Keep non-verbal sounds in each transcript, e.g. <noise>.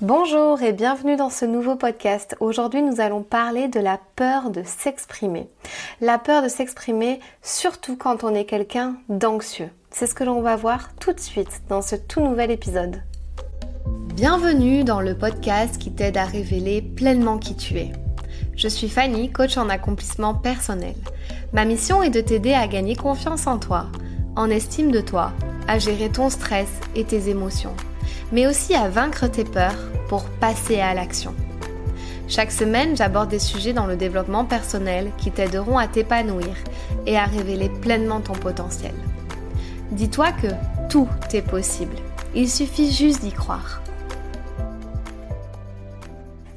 Bonjour et bienvenue dans ce nouveau podcast. Aujourd'hui nous allons parler de la peur de s'exprimer. La peur de s'exprimer surtout quand on est quelqu'un d'anxieux. C'est ce que l'on va voir tout de suite dans ce tout nouvel épisode. Bienvenue dans le podcast qui t'aide à révéler pleinement qui tu es. Je suis Fanny, coach en accomplissement personnel. Ma mission est de t'aider à gagner confiance en toi, en estime de toi, à gérer ton stress et tes émotions mais aussi à vaincre tes peurs pour passer à l'action. Chaque semaine, j'aborde des sujets dans le développement personnel qui t'aideront à t'épanouir et à révéler pleinement ton potentiel. Dis-toi que tout est possible. Il suffit juste d'y croire.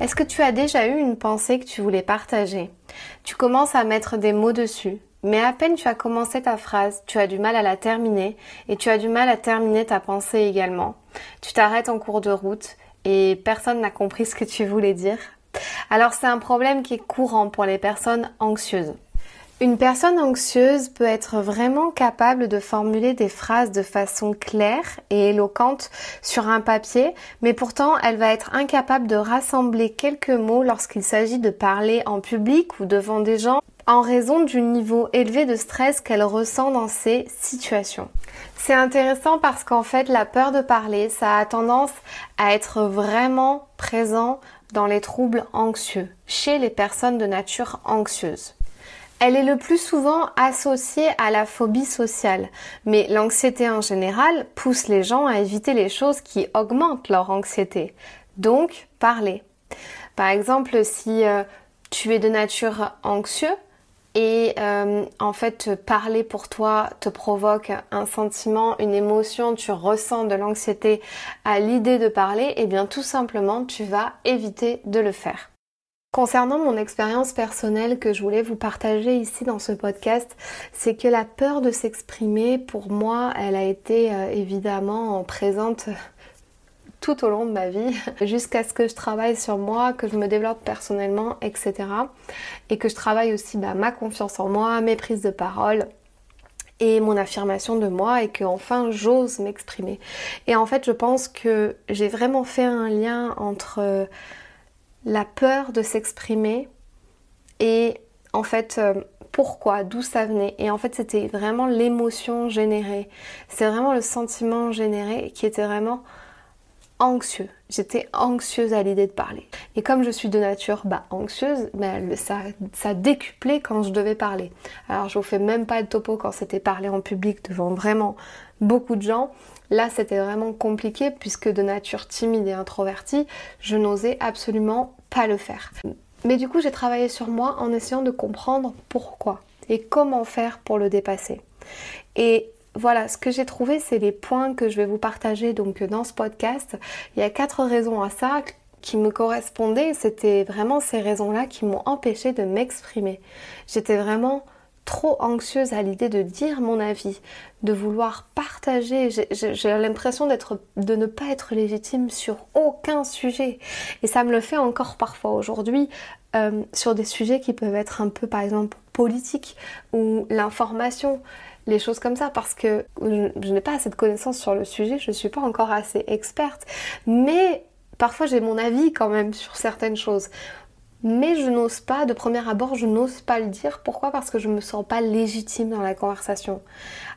Est-ce que tu as déjà eu une pensée que tu voulais partager? Tu commences à mettre des mots dessus, mais à peine tu as commencé ta phrase, tu as du mal à la terminer et tu as du mal à terminer ta pensée également. Tu t'arrêtes en cours de route et personne n'a compris ce que tu voulais dire. Alors c'est un problème qui est courant pour les personnes anxieuses. Une personne anxieuse peut être vraiment capable de formuler des phrases de façon claire et éloquente sur un papier, mais pourtant elle va être incapable de rassembler quelques mots lorsqu'il s'agit de parler en public ou devant des gens en raison du niveau élevé de stress qu'elle ressent dans ces situations. C'est intéressant parce qu'en fait la peur de parler, ça a tendance à être vraiment présent dans les troubles anxieux, chez les personnes de nature anxieuse. Elle est le plus souvent associée à la phobie sociale, mais l'anxiété en général pousse les gens à éviter les choses qui augmentent leur anxiété. Donc, parler. Par exemple, si euh, tu es de nature anxieux, et euh, en fait parler pour toi te provoque un sentiment, une émotion, tu ressens de l'anxiété à l'idée de parler, et eh bien tout simplement tu vas éviter de le faire. Concernant mon expérience personnelle que je voulais vous partager ici dans ce podcast, c'est que la peur de s'exprimer, pour moi, elle a été euh, évidemment présente tout au long de ma vie, <laughs> jusqu'à ce que je travaille sur moi, que je me développe personnellement, etc. Et que je travaille aussi bah, ma confiance en moi, mes prises de parole et mon affirmation de moi et que enfin j'ose m'exprimer. Et en fait, je pense que j'ai vraiment fait un lien entre la peur de s'exprimer et en fait euh, pourquoi, d'où ça venait. Et en fait, c'était vraiment l'émotion générée. C'est vraiment le sentiment généré qui était vraiment anxieux. J'étais anxieuse à l'idée de parler. Et comme je suis de nature bah, anxieuse, ça, ça décuplait quand je devais parler. Alors je vous fais même pas de topo quand c'était parler en public devant vraiment beaucoup de gens. Là c'était vraiment compliqué puisque de nature timide et introvertie, je n'osais absolument pas le faire. Mais du coup j'ai travaillé sur moi en essayant de comprendre pourquoi et comment faire pour le dépasser. Et voilà, ce que j'ai trouvé, c'est les points que je vais vous partager donc dans ce podcast. Il y a quatre raisons à ça qui me correspondaient. C'était vraiment ces raisons-là qui m'ont empêché de m'exprimer. J'étais vraiment trop anxieuse à l'idée de dire mon avis, de vouloir partager. J'ai l'impression de ne pas être légitime sur aucun sujet. Et ça me le fait encore parfois aujourd'hui euh, sur des sujets qui peuvent être un peu, par exemple, politiques ou l'information les choses comme ça parce que je, n'ai pas assez de connaissances sur le sujet, je ne suis pas encore assez experte, mais parfois j'ai mon avis quand même sur certaines choses. Mais je n'ose pas, de premier abord, je n'ose pas le dire. Pourquoi? Parce que je me sens pas légitime dans la conversation.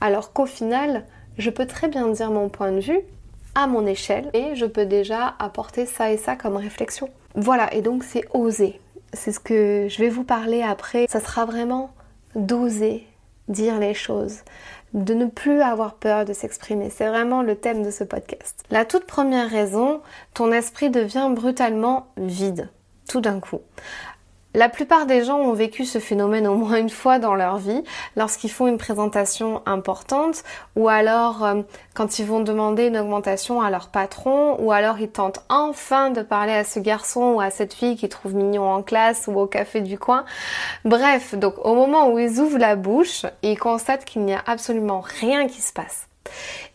Alors qu'au final, je peux très bien dire mon point de vue à mon échelle et je peux déjà apporter ça et ça comme réflexion. Voilà, et donc c'est oser. C'est ce que je vais vous parler après. Ça sera vraiment d'oser dire les choses, de ne plus avoir peur de s'exprimer. C'est vraiment le thème de ce podcast. La toute première raison, ton esprit devient brutalement vide, tout d'un coup. La plupart des gens ont vécu ce phénomène au moins une fois dans leur vie, lorsqu'ils font une présentation importante, ou alors euh, quand ils vont demander une augmentation à leur patron, ou alors ils tentent enfin de parler à ce garçon ou à cette fille qu'ils trouvent mignon en classe ou au café du coin. Bref, donc au moment où ils ouvrent la bouche, ils constatent qu'il n'y a absolument rien qui se passe.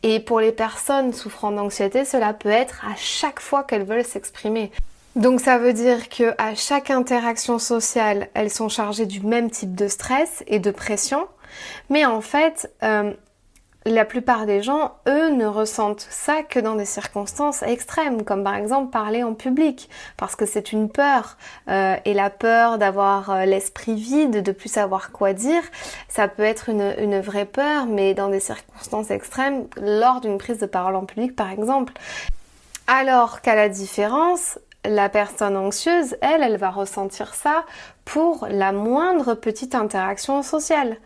Et pour les personnes souffrant d'anxiété, cela peut être à chaque fois qu'elles veulent s'exprimer. Donc ça veut dire que à chaque interaction sociale, elles sont chargées du même type de stress et de pression, mais en fait, euh, la plupart des gens, eux, ne ressentent ça que dans des circonstances extrêmes, comme par exemple parler en public, parce que c'est une peur. Euh, et la peur d'avoir euh, l'esprit vide, de plus savoir quoi dire, ça peut être une, une vraie peur, mais dans des circonstances extrêmes, lors d'une prise de parole en public par exemple. Alors qu'à la différence, la personne anxieuse, elle, elle va ressentir ça pour la moindre petite interaction sociale.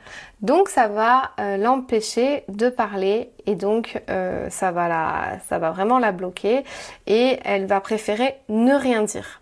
Donc ça va euh, l'empêcher de parler et donc euh, ça va la, ça va vraiment la bloquer et elle va préférer ne rien dire.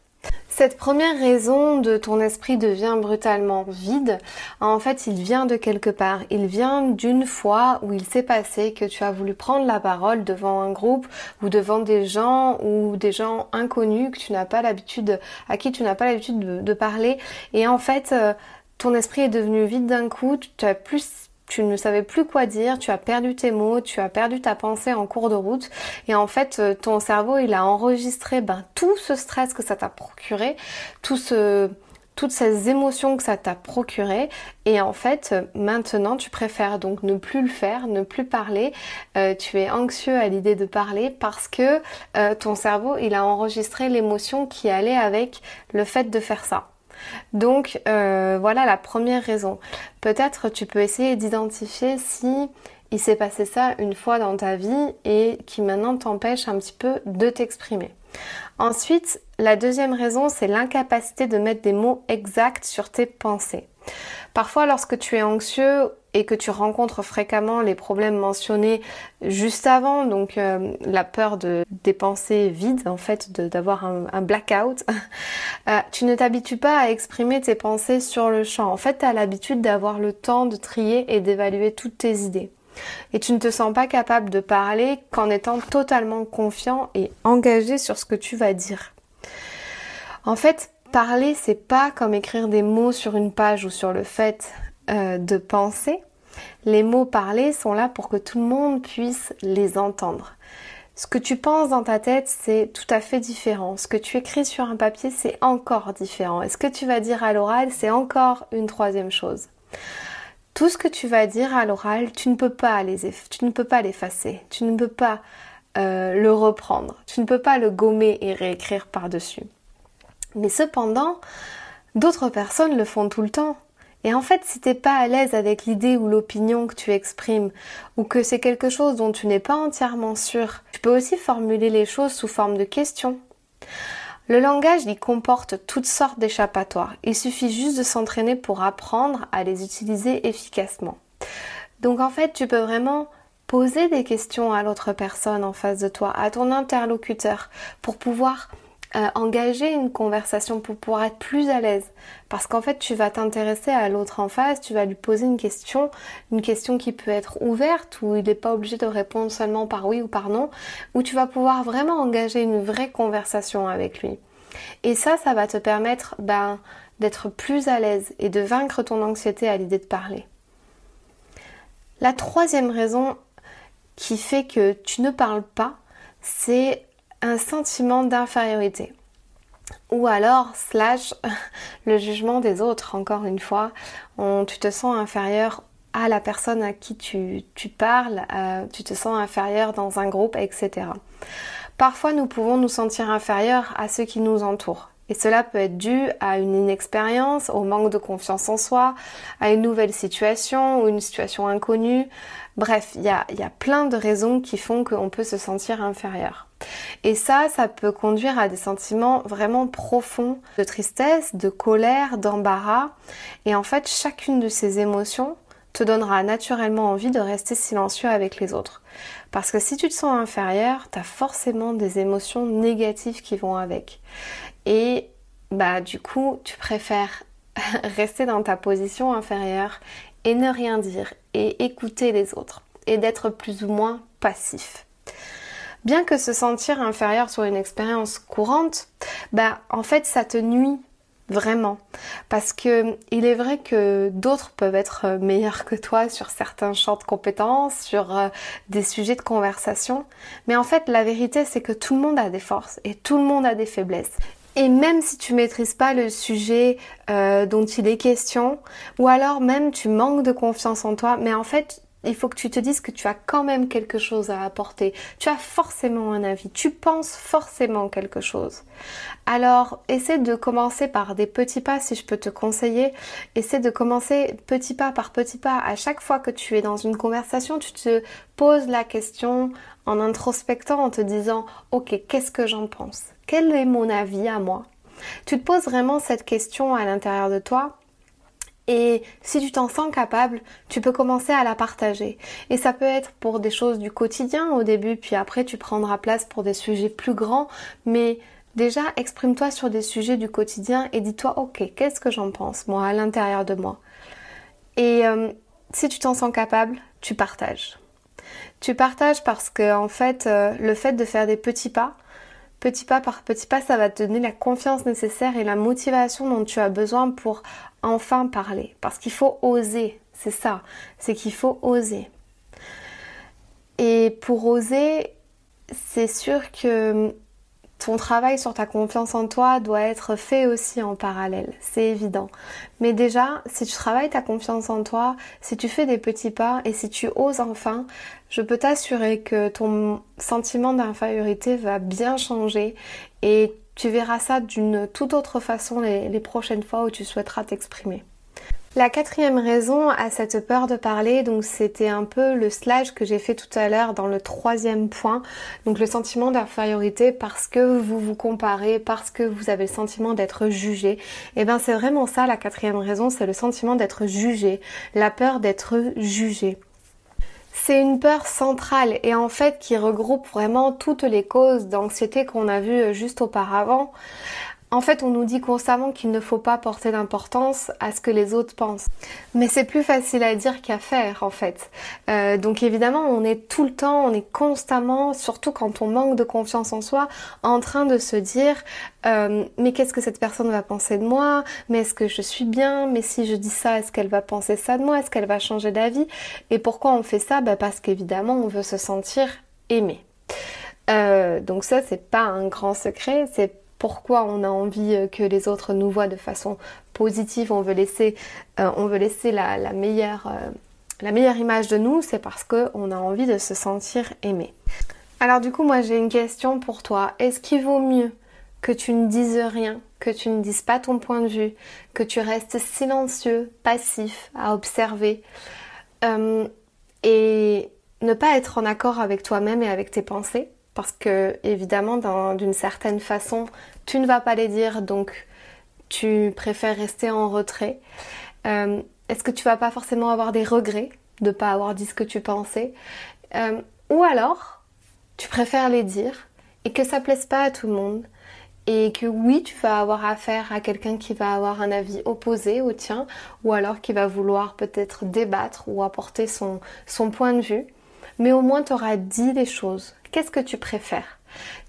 Cette première raison de ton esprit devient brutalement vide, en fait, il vient de quelque part. Il vient d'une fois où il s'est passé que tu as voulu prendre la parole devant un groupe ou devant des gens ou des gens inconnus que tu n'as pas l'habitude, à qui tu n'as pas l'habitude de, parler. Et en fait, euh, ton esprit est devenu vide d'un coup, tu as plus tu ne savais plus quoi dire, tu as perdu tes mots, tu as perdu ta pensée en cours de route. Et en fait euh, ton cerveau il a enregistré ben, tout ce stress que ça t'a procuré, tout ce, toutes ces émotions que ça t'a procuré. Et en fait maintenant tu préfères donc ne plus le faire, ne plus parler, euh, tu es anxieux à l'idée de parler parce que euh, ton cerveau il a enregistré l'émotion qui allait avec le fait de faire ça. Donc euh, voilà la première raison. Peut-être tu peux essayer d'identifier si il s'est passé ça une fois dans ta vie et qui maintenant t'empêche un petit peu de t'exprimer. Ensuite, la deuxième raison, c'est l'incapacité de mettre des mots exacts sur tes pensées. Parfois, lorsque tu es anxieux et que tu rencontres fréquemment les problèmes mentionnés juste avant, donc euh, la peur de des pensées vides, en fait, d'avoir un, blackout, <laughs> euh, tu ne t'habitues pas à exprimer tes pensées sur le champ. En fait, tu as l'habitude d'avoir le temps de trier et d'évaluer toutes tes idées. Et tu ne te sens pas capable de parler qu'en étant totalement confiant et engagé sur ce que tu vas dire. En fait, parler, c'est pas comme écrire des mots sur une page ou sur le fait euh, de penser. Les mots parlés sont là pour que tout le monde puisse les entendre. Ce que tu penses dans ta tête, c'est tout à fait différent. Ce que tu écris sur un papier, c'est encore différent. Et ce que tu vas dire à l'oral, c'est encore une troisième chose. Tout ce que tu vas dire à l'oral, tu ne peux pas l'effacer. Tu ne peux pas euh, le reprendre. Tu ne peux pas le gommer et réécrire par-dessus. Mais cependant, d'autres personnes le font tout le temps. Et en fait, si t'es pas à l'aise avec l'idée ou l'opinion que tu exprimes, ou que c'est quelque chose dont tu n'es pas entièrement sûr, tu peux aussi formuler les choses sous forme de questions. Le langage y comporte toutes sortes d'échappatoires. Il suffit juste de s'entraîner pour apprendre à les utiliser efficacement. Donc en fait, tu peux vraiment poser des questions à l'autre personne en face de toi, à ton interlocuteur, pour pouvoir euh, engager une conversation pour pouvoir être plus à l'aise. Parce qu'en fait, tu vas t'intéresser à l'autre en face, tu vas lui poser une question, une question qui peut être ouverte, où il n'est pas obligé de répondre seulement par oui ou par non, où tu vas pouvoir vraiment engager une vraie conversation avec lui. Et ça, ça va te permettre ben, d'être plus à l'aise et de vaincre ton anxiété à l'idée de parler. La troisième raison qui fait que tu ne parles pas, c'est un sentiment d'infériorité. Ou alors, slash, <laughs> le jugement des autres, encore une fois, tu te sens inférieur à la personne à qui tu, parles, euh, tu te sens inférieur dans un groupe, etc. Parfois, nous pouvons nous sentir inférieurs à ceux qui nous entourent. Et cela peut être dû à une inexpérience, au manque de confiance en soi, à une nouvelle situation ou une situation inconnue. Bref, il y y a plein de raisons qui font qu'on peut se sentir inférieur. Et ça, ça peut conduire à des sentiments vraiment profonds de tristesse, de colère, d'embarras. Et en fait, chacune de ces émotions te donnera naturellement envie de rester silencieux avec les autres. Parce que si tu te sens inférieur, tu as forcément des émotions négatives qui vont avec. Et bah du coup, tu préfères <laughs> rester dans ta position inférieure et ne rien dire et écouter les autres et d'être plus ou moins passif. Bien que se sentir inférieur soit une expérience courante, bah en fait ça te nuit vraiment parce que il est vrai que d'autres peuvent être meilleurs que toi sur certains champs de compétences, sur euh, des sujets de conversation, mais en fait la vérité c'est que tout le monde a des forces et tout le monde a des faiblesses. Et même si tu maîtrises pas le sujet euh, dont il est question, ou alors même tu manques de confiance en toi, mais en fait il faut que tu te dises que tu as quand même quelque chose à apporter. Tu as forcément un avis. Tu penses forcément quelque chose. Alors, essaie de commencer par des petits pas si je peux te conseiller. Essaie de commencer petit pas par petit pas. À chaque fois que tu es dans une conversation, tu te poses la question en introspectant, en te disant, ok, qu'est-ce que j'en pense? Quel est mon avis à moi? Tu te poses vraiment cette question à l'intérieur de toi et si tu t'en sens capable, tu peux commencer à la partager. Et ça peut être pour des choses du quotidien au début, puis après tu prendras place pour des sujets plus grands. Mais déjà, exprime-toi sur des sujets du quotidien et dis-toi, ok, qu'est-ce que j'en pense, moi, à l'intérieur de moi? Et euh, si tu t'en sens capable, tu partages. Tu partages parce que, en fait, euh, le fait de faire des petits pas, petit pas par petit pas, ça va te donner la confiance nécessaire et la motivation dont tu as besoin pour enfin parler. Parce qu'il faut oser, c'est ça, c'est qu'il faut oser. Et pour oser, c'est sûr que ton travail sur ta confiance en toi doit être fait aussi en parallèle, c'est évident. Mais déjà, si tu travailles ta confiance en toi, si tu fais des petits pas et si tu oses enfin, je peux t'assurer que ton sentiment d'infériorité va bien changer et tu verras ça d'une toute autre façon les, prochaines fois où tu souhaiteras t'exprimer. La quatrième raison à cette peur de parler, donc c'était un peu le slash que j'ai fait tout à l'heure dans le troisième point, donc le sentiment d'infériorité parce que vous vous comparez, parce que vous avez le sentiment d'être jugé. Et eh bien c'est vraiment ça la quatrième raison, c'est le sentiment d'être jugé, la peur d'être jugé. C'est une peur centrale et en fait qui regroupe vraiment toutes les causes d'anxiété qu'on a vues juste auparavant. En fait, on nous dit constamment qu'il ne faut pas porter d'importance à ce que les autres pensent. Mais c'est plus facile à dire qu'à faire, en fait. Euh, donc évidemment, on est tout le temps, on est constamment, surtout quand on manque de confiance en soi, en train de se dire euh, mais qu'est-ce que cette personne va penser de moi? Mais est-ce que je suis bien? Mais si je dis ça, est-ce qu'elle va penser ça de moi? Est-ce qu'elle va changer d'avis? Et pourquoi on fait ça? Bah Parce qu'évidemment, on veut se sentir aimé. Euh, donc ça, c'est pas un grand secret, c'est pourquoi on a envie euh, que les autres nous voient de façon positive, on veut laisser, euh, euh, la meilleure image de nous, c'est parce qu'on a envie de se sentir aimé. Alors du coup, moi j'ai une question pour toi. Est-ce qu'il vaut mieux que tu ne dises rien, que tu ne dises pas ton point de vue, que tu restes silencieux, passif, à observer et ne pas être en accord avec toi-même et avec tes pensées? Parce que évidemment d'une certaine façon tu ne vas pas les dire donc tu préfères rester en retrait. Euh, est-ce que tu vas pas forcément avoir des regrets de ne pas avoir dit ce que tu pensais? Euh, Ou alors tu préfères les dire et que ça plaise pas à tout le monde et que oui, tu vas avoir affaire à quelqu'un qui va avoir un avis opposé au tien, ou alors qui va vouloir peut-être débattre ou apporter son, son point de vue, mais au moins tu auras dit les choses. Qu'est-ce que tu préfères?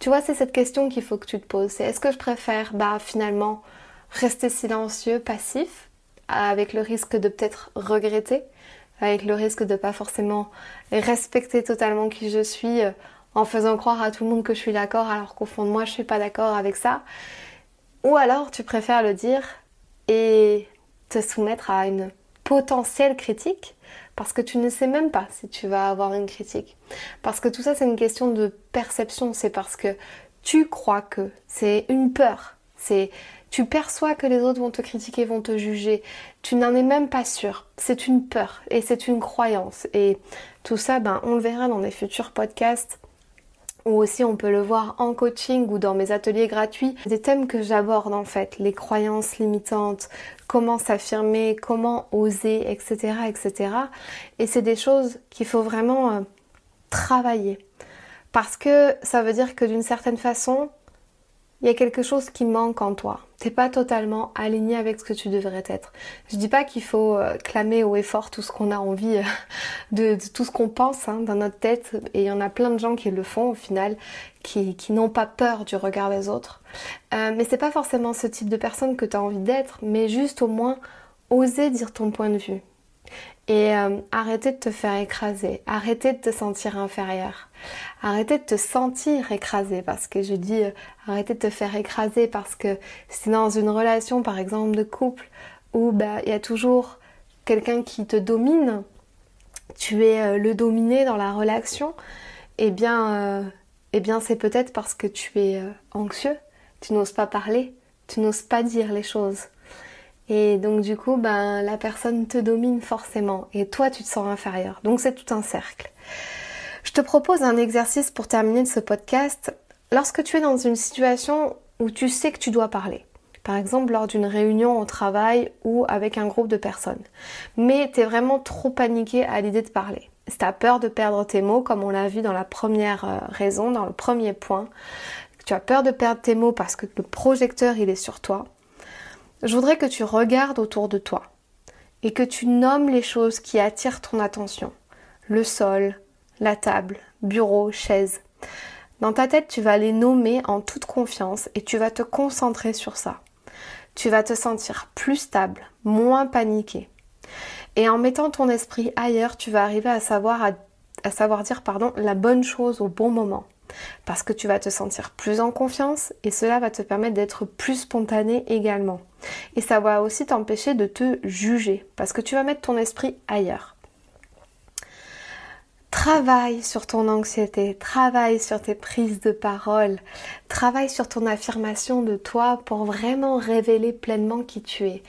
Tu vois, c'est cette question qu'il faut que tu te poses. C'est est-ce que je préfère, bah finalement, rester silencieux, passif, avec le risque de peut-être regretter, avec le risque de pas forcément respecter totalement qui je suis, euh, en faisant croire à tout le monde que je suis d'accord alors qu'au fond moi je suis pas d'accord avec ça? Ou alors tu préfères le dire et te soumettre à une potentielle critique parce que tu ne sais même pas si tu vas avoir une critique. Parce que tout ça c'est une question de perception, c'est parce que tu crois que c'est une peur, c'est tu perçois que les autres vont te critiquer, vont te juger, tu n'en es même pas sûr, c'est une peur et c'est une croyance. Et tout ça ben on le verra dans des futurs podcasts ou aussi on peut le voir en coaching ou dans mes ateliers gratuits, des thèmes que j'aborde en fait, les croyances limitantes, comment s'affirmer, comment oser, etc. etc. Et c'est des choses qu'il faut vraiment euh, travailler. Parce que ça veut dire que d'une certaine façon, il y a quelque chose qui manque en toi. T'es pas totalement aligné avec ce que tu devrais être. Je dis pas qu'il faut euh, clamer haut et fort tout ce qu'on a envie, euh, <laughs> de, tout ce qu'on pense hein, dans notre tête. Et il y en a plein de gens qui le font au final, qui, n'ont pas peur du regard des autres. Euh, mais c'est pas forcément ce type de personne que tu as envie d'être, mais juste au moins oser dire ton point de vue. Et euh, arrêter de te faire écraser, arrêter de te sentir inférieur, arrêter de te sentir écrasé parce que je dis euh, arrêter de te faire écraser parce que c'est dans une relation par exemple de couple où bah il y a toujours quelqu'un qui te domine, tu es euh, le dominé dans la relation, eh bien, eh bien c'est peut-être parce que tu es anxieux, tu n'oses pas parler, tu n'oses pas dire les choses. Et donc du coup, ben, la personne te domine forcément et toi tu te sens inférieur. Donc c'est tout un cercle. Je te propose un exercice pour terminer ce podcast. Lorsque tu es dans une situation où tu sais que tu dois parler, par exemple lors d'une réunion au travail ou avec un groupe de personnes, mais tu es vraiment trop paniqué à l'idée de parler. Si tu as peur de perdre tes mots, comme on l'a vu dans la première euh, raison, dans le premier point, tu as peur de perdre tes mots parce que le projecteur il est sur toi, je voudrais que tu regardes autour de toi et que tu nommes les choses qui attirent ton attention. Le sol, la table, bureau, chaise. Dans ta tête, tu vas les nommer en toute confiance et tu vas te concentrer sur ça. Tu vas te sentir plus stable, moins paniqué. Et en mettant ton esprit ailleurs, tu vas arriver à savoir, dire pardon, la bonne chose au bon moment parce que tu vas te sentir plus en confiance et cela va te permettre d'être plus spontané également. Et ça va aussi t'empêcher de te juger parce que tu vas mettre ton esprit ailleurs. Travaille sur ton anxiété, travaille sur tes prises de parole, travaille sur ton affirmation de toi pour vraiment révéler pleinement qui tu es.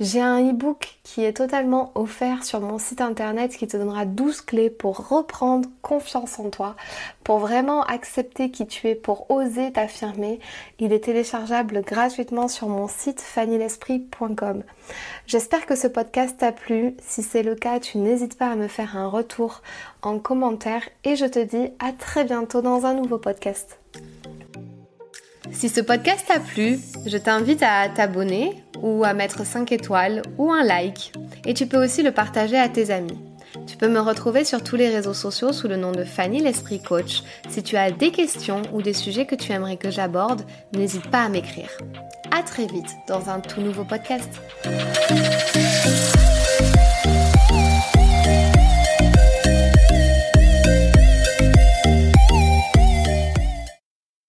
J'ai un e-book qui est totalement offert sur mon site internet qui te donnera 12 clés pour reprendre confiance en toi, pour vraiment accepter qui tu es, pour oser t'affirmer. Il est téléchargeable gratuitement sur mon site fannylesprit.com. J'espère que ce podcast t'a plu. Si c'est le cas, tu n'hésites pas à me faire un retour en commentaire et je te dis à très bientôt dans un nouveau podcast. Si ce podcast t'a plu, je t'invite à t'abonner ou à mettre 5 étoiles ou un like. Et tu peux aussi le partager à tes amis. Tu peux me retrouver sur tous les réseaux sociaux sous le nom de Fanny l'Esprit Coach. Si tu as des questions ou des sujets que tu aimerais que j'aborde, n'hésite pas à m'écrire. À très vite dans un tout nouveau podcast.